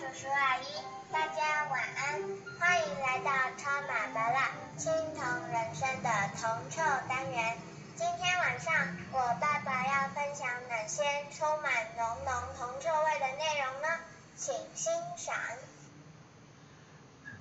叔叔阿姨，大家晚安，欢迎来到超马巴拉青铜人生的铜臭单元。今天晚上我爸爸要分享哪些充满浓浓铜臭味的内容呢？请欣赏。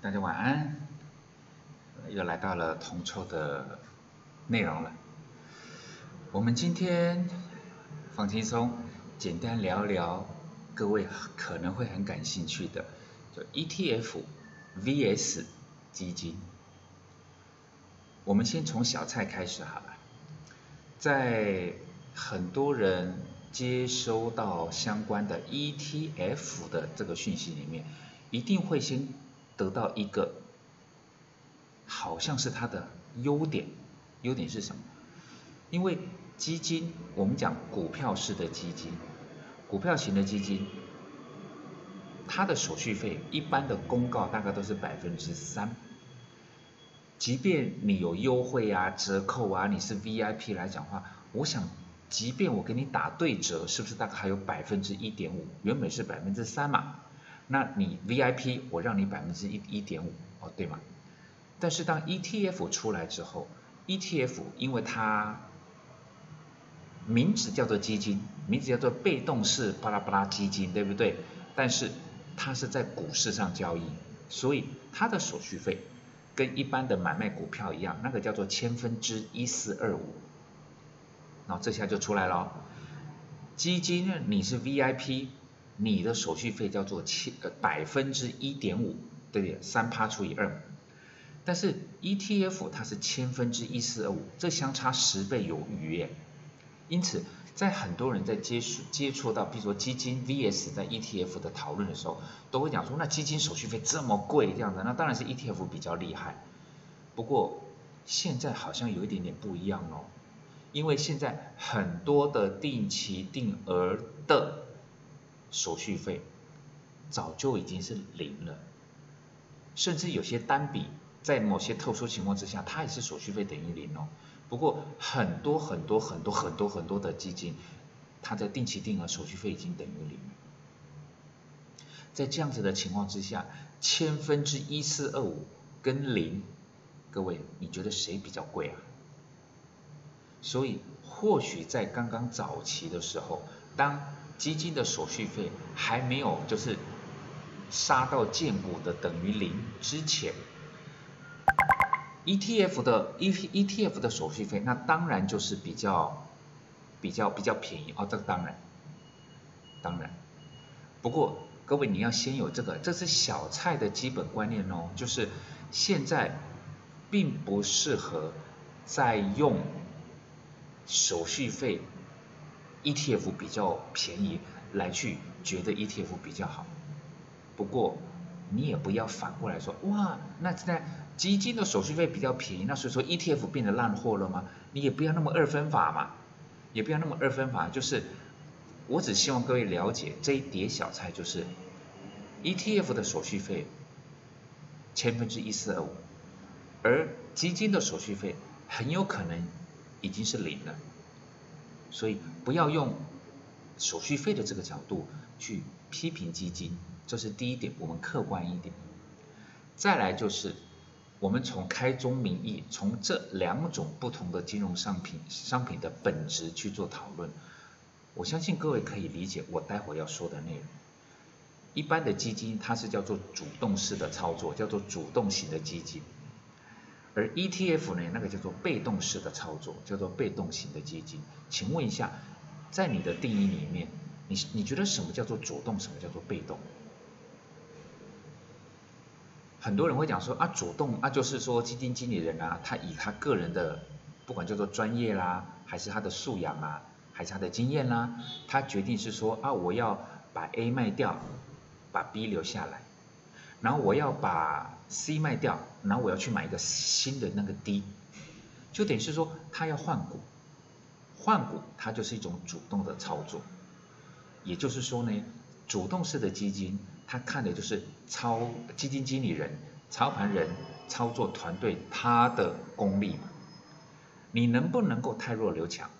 大家晚安，又来到了铜臭的内容了。我们今天放轻松，简单聊聊。各位可能会很感兴趣的，就 ETF VS 基金。我们先从小菜开始好了。在很多人接收到相关的 ETF 的这个讯息里面，一定会先得到一个，好像是它的优点。优点是什么？因为基金，我们讲股票式的基金。股票型的基金，它的手续费一般的公告大概都是百分之三，即便你有优惠啊、折扣啊，你是 VIP 来讲话，我想，即便我给你打对折，是不是大概还有百分之一点五？原本是百分之三嘛，那你 VIP 我让你百分之一一点五，哦对吗？但是当 ETF 出来之后，ETF 因为它名字叫做基金，名字叫做被动式巴拉巴拉基金，对不对？但是它是在股市上交易，所以它的手续费跟一般的买卖股票一样，那个叫做千分之一四二五。然后这下就出来了，基金你是 VIP，你的手续费叫做千百分之一点五，对不对？三趴除以二。但是 ETF 它是千分之一四二五，这相差十倍有余耶。因此，在很多人在接触接触到，比如说基金 VS 在 ETF 的讨论的时候，都会讲说，那基金手续费这么贵，这样子，那当然是 ETF 比较厉害。不过现在好像有一点点不一样哦，因为现在很多的定期定额的手续费早就已经是零了，甚至有些单笔在某些特殊情况之下，它也是手续费等于零哦。不过很多很多很多很多很多的基金，它的定期定额手续费已经等于零。在这样子的情况之下，千分之一四二五跟零，各位你觉得谁比较贵啊？所以或许在刚刚早期的时候，当基金的手续费还没有就是杀到见骨的等于零之前。ETF 的 E ETF 的手续费，那当然就是比较比较比较便宜哦，这个当然当然。不过各位你要先有这个，这是小菜的基本观念哦，就是现在并不适合再用手续费 ETF 比较便宜来去觉得 ETF 比较好。不过你也不要反过来说，哇，那现在。基金的手续费比较便宜，那所以说 ETF 变得烂货了吗？你也不要那么二分法嘛，也不要那么二分法，就是我只希望各位了解这一碟小菜，就是 ETF 的手续费千分之一四二五，而基金的手续费很有可能已经是零了，所以不要用手续费的这个角度去批评基金，这是第一点，我们客观一点。再来就是。我们从开宗明义，从这两种不同的金融商品商品的本质去做讨论，我相信各位可以理解我待会要说的内容。一般的基金它是叫做主动式的操作，叫做主动型的基金，而 ETF 呢，那个叫做被动式的操作，叫做被动型的基金。请问一下，在你的定义里面，你你觉得什么叫做主动，什么叫做被动？很多人会讲说啊，主动啊，就是说基金经理人啊，他以他个人的不管叫做专业啦，还是他的素养啊，还是他的经验啦，他决定是说啊，我要把 A 卖掉，把 B 留下来，然后我要把 C 卖掉，然后我要去买一个新的那个 D，就等于是说他要换股，换股它就是一种主动的操作，也就是说呢，主动式的基金。它看的就是操基金经理人、操盘人、操作团队他的功力嘛。你能不能够太弱留强？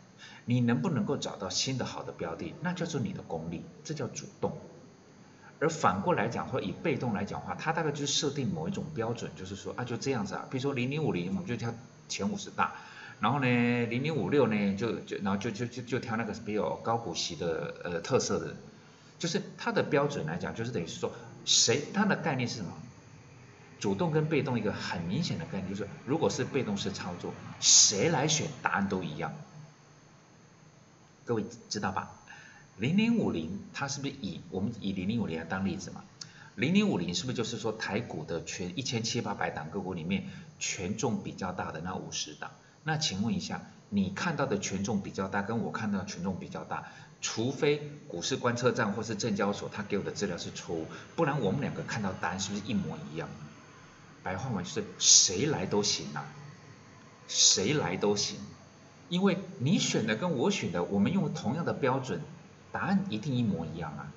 你能不能够找到新的好的标的？那叫做你的功力，这叫主动。而反过来讲，或以被动来讲话，它大概就是设定某一种标准，就是说啊就这样子啊，比如说零零五零，我们就挑前五十大，然后呢零零五六呢就就然后就就就就挑那个比较高股息的呃特色的，就是它的标准来讲，就是等于是说谁它的概念是什么？主动跟被动一个很明显的概念就是，如果是被动式操作，谁来选答案都一样。各位知道吧？零零五零它是不是以我们以零零五零来当例子嘛？零零五零是不是就是说台股的全一千七八百档个股里面权重比较大的那五十档？那请问一下，你看到的权重比较大，跟我看到的权重比较大，除非股市观测站或是证交所他给我的资料是错误，不然我们两个看到答案是不是一模一样？白话文就是谁来都行啊，谁来都行，因为你选的跟我选的，我们用同样的标准，答案一定一模一样啊。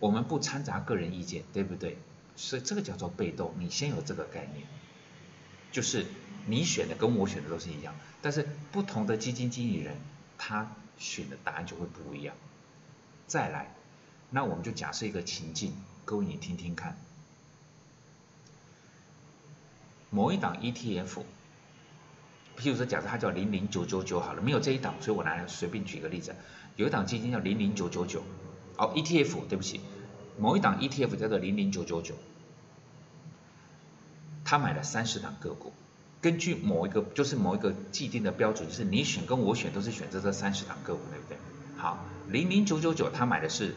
我们不掺杂个人意见，对不对？所以这个叫做被动，你先有这个概念，就是你选的跟我选的都是一样，但是不同的基金经理人他选的答案就会不一样。再来，那我们就假设一个情境，各位你听听看。某一档 ETF，譬如说，假设它叫零零九九九好了，没有这一档，所以我拿来随便举个例子，有一档基金叫零零九九九，哦，ETF，对不起，某一档 ETF 叫做零零九九九，他买了三十档个股，根据某一个就是某一个既定的标准，就是你选跟我选都是选择这三十档个股，对不对？好，零零九九九他买的是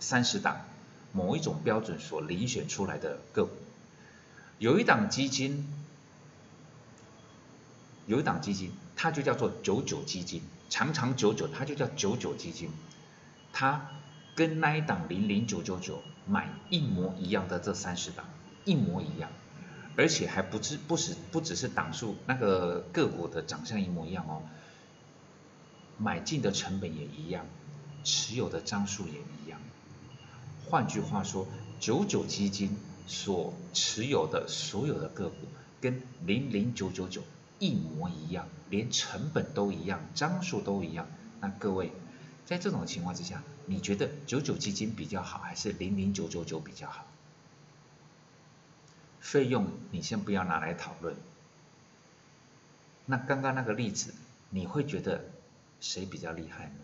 三十档某一种标准所遴选出来的个股。有一档基金，有一档基金，它就叫做九九基金，长长久久，它就叫九九基金。它跟那一档零零九九九买一模一样的这三十档，一模一样，而且还不只不止不只是档数，那个个股的长相一模一样哦，买进的成本也一样，持有的张数也一样。换句话说，九九基金。所持有的所有的个股跟零零九九九一模一样，连成本都一样，张数都一样。那各位，在这种情况之下，你觉得九九基金比较好，还是零零九九九比较好？费用你先不要拿来讨论。那刚刚那个例子，你会觉得谁比较厉害呢？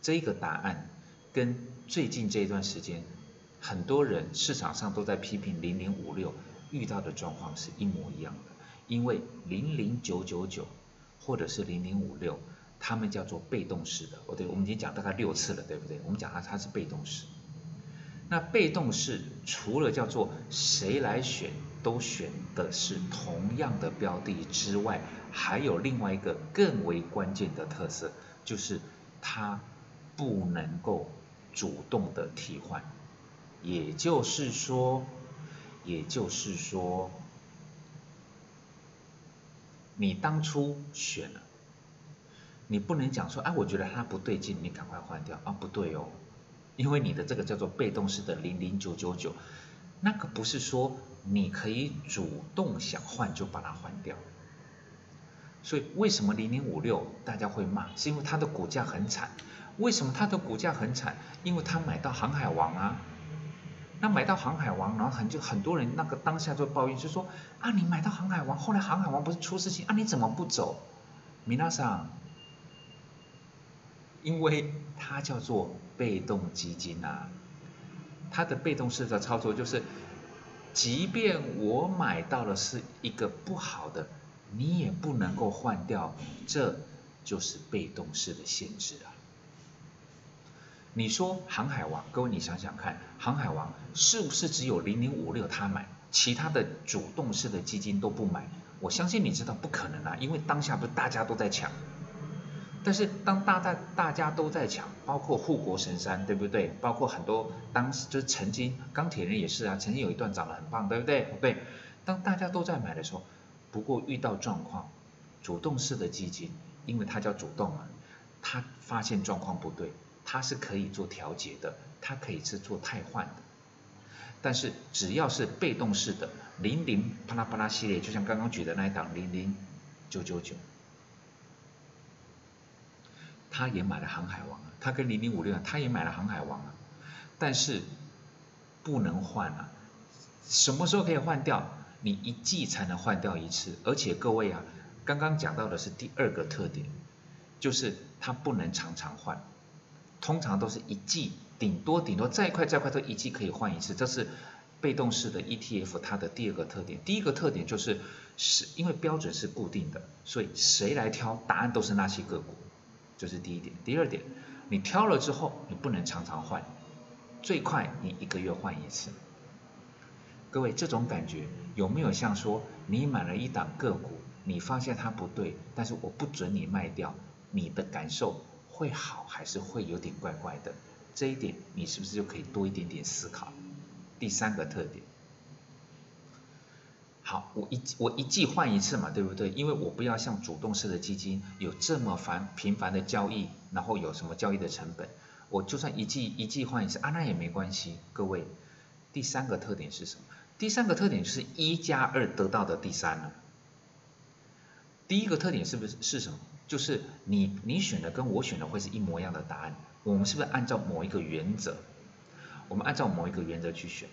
这个答案跟最近这一段时间。很多人市场上都在批评零零五六遇到的状况是一模一样的，因为零零九九九或者是零零五六，他们叫做被动式的。哦，对，我们已经讲大概六次了，对不对？我们讲它它是被动式。那被动式除了叫做谁来选都选的是同样的标的之外，还有另外一个更为关键的特色，就是它不能够主动的替换。也就是说，也就是说，你当初选了，你不能讲说，哎，我觉得它不对劲，你赶快换掉啊，不对哦，因为你的这个叫做被动式的零零九九九，那个不是说你可以主动想换就把它换掉。所以为什么零零五六大家会骂？是因为它的股价很惨。为什么它的股价很惨？因为它买到航海王啊。那买到航海王，然后很就很多人那个当下就抱怨，就说啊，你买到航海王，后来航海王不是出事情啊，你怎么不走？米娜桑，因为它叫做被动基金啊，它的被动式的操作就是，即便我买到了是一个不好的，你也不能够换掉，这就是被动式的限制啊。你说航海王，各位你想想看，航海王是不是只有零零五六他买，其他的主动式的基金都不买？我相信你知道不可能啊，因为当下不是大家都在抢。但是当大大大家都在抢，包括护国神山，对不对？包括很多当时就是曾经钢铁人也是啊，曾经有一段涨得很棒，对不对？对。当大家都在买的时候，不过遇到状况，主动式的基金，因为它叫主动嘛，它发现状况不对。它是可以做调节的，它可以是做汰换的，但是只要是被动式的零零啪啦啪啦系列，就像刚刚举的那一档零零九九九，他也买了航海王啊，他跟零零五六，他也买了航海王啊，但是不能换啊。什么时候可以换掉？你一季才能换掉一次，而且各位啊，刚刚讲到的是第二个特点，就是它不能常常换，通常都是一季，顶多顶多再快再快都一季可以换一次，这是被动式的 ETF 它的第二个特点。第一个特点就是是因为标准是固定的，所以谁来挑答案都是那些个股，这是第一点。第二点，你挑了之后你不能常常换，最快你一个月换一次。各位，这种感觉有没有像说你买了一档个股，你发现它不对，但是我不准你卖掉，你的感受会好还是会有点怪怪的？这一点你是不是就可以多一点点思考？第三个特点，好，我一我一季换一次嘛，对不对？因为我不要像主动式的基金有这么繁频繁的交易，然后有什么交易的成本，我就算一季一季换一次啊，那也没关系。各位，第三个特点是什么？第三个特点就是一加二得到的第三了。第一个特点是不是是什么？就是你你选的跟我选的会是一模一样的答案。我们是不是按照某一个原则？我们按照某一个原则去选。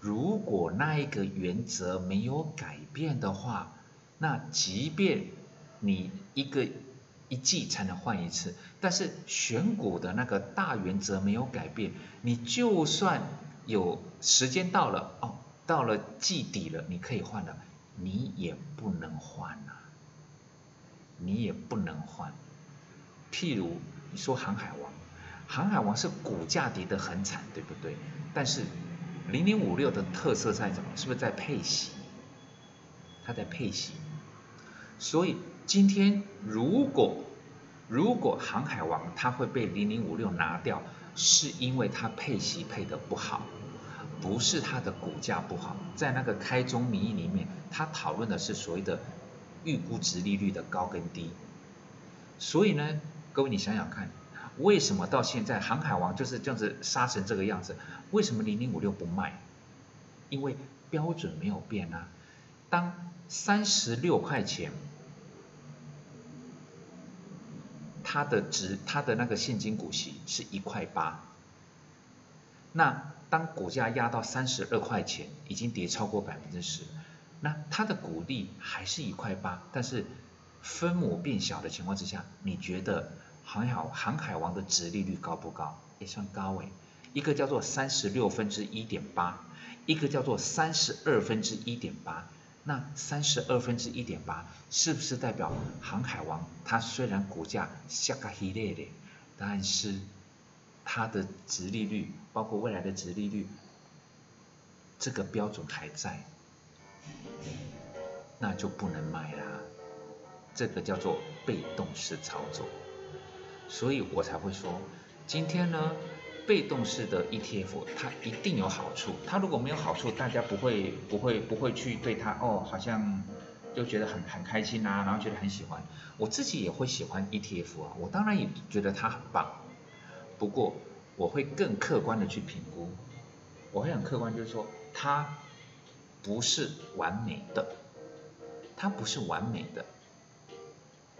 如果那一个原则没有改变的话，那即便你一个一季才能换一次，但是选股的那个大原则没有改变，你就算。有时间到了哦，到了季底了，你可以换了，你也不能换呐，你也不能换。譬如你说航海王，航海王是股价跌得很惨，对不对？但是零零五六的特色在什么？是不是在配息？它在配息。所以今天如果如果航海王它会被零零五六拿掉，是因为它配息配的不好。不是它的股价不好，在那个开宗明义里面，它讨论的是所谓的预估值利率的高跟低。所以呢，各位你想想看，为什么到现在航海王就是这样子杀成这个样子？为什么零零五六不卖？因为标准没有变啊。当三十六块钱，它的值，它的那个现金股息是一块八，那。当股价压到三十二块钱，已经跌超过百分之十，那它的股利还是一块八，但是分母变小的情况之下，你觉得航海航海王的值利率高不高？也算高诶，一个叫做三十六分之一点八，一个叫做三十二分之一点八，那三十二分之一点八是不是代表航海王它虽然股价下个黑烈的，但是？它的值利率，包括未来的值利率，这个标准还在，那就不能买啦。这个叫做被动式操作，所以我才会说，今天呢，被动式的 ETF 它一定有好处，它如果没有好处，大家不会不会不会去对它哦，好像就觉得很很开心啊，然后觉得很喜欢。我自己也会喜欢 ETF 啊，我当然也觉得它很棒。不过我会更客观的去评估，我会很客观，就是说它不是完美的，它不是完美的，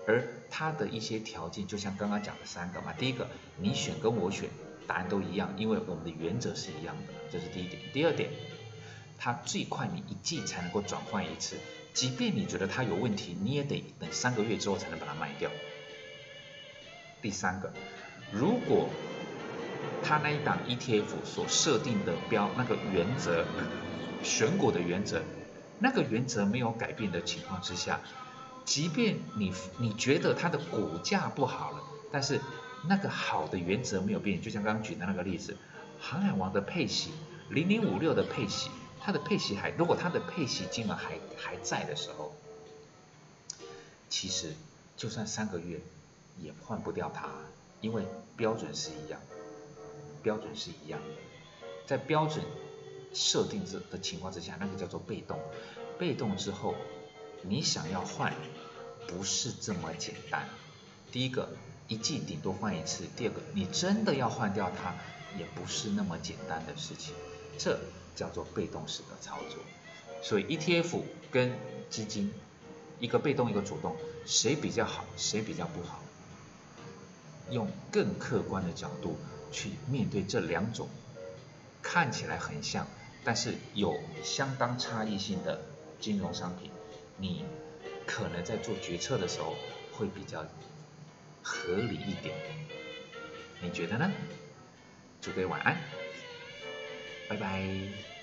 而它的一些条件，就像刚刚讲的三个嘛，第一个你选跟我选答案都一样，因为我们的原则是一样的，这是第一点。第二点，它最快你一季才能够转换一次，即便你觉得它有问题，你也得等三个月之后才能把它卖掉。第三个。如果他那一档 ETF 所设定的标那个原则，选股的原则，那个原则没有改变的情况之下，即便你你觉得它的股价不好了，但是那个好的原则没有变，就像刚刚举的那个例子，航海王的配息零零五六的配息，它的配息还如果它的配息金额还还在的时候，其实就算三个月也换不掉它。因为标准是一样，标准是一样的，在标准设定之的情况之下，那个叫做被动。被动之后，你想要换，不是这么简单。第一个，一季顶多换一次；第二个，你真的要换掉它，也不是那么简单的事情。这叫做被动式的操作。所以 ETF 跟基金，一个被动一个主动，谁比较好，谁比较不好？用更客观的角度去面对这两种看起来很像，但是有相当差异性的金融商品，你可能在做决策的时候会比较合理一点。你觉得呢？祝各位晚安，拜拜。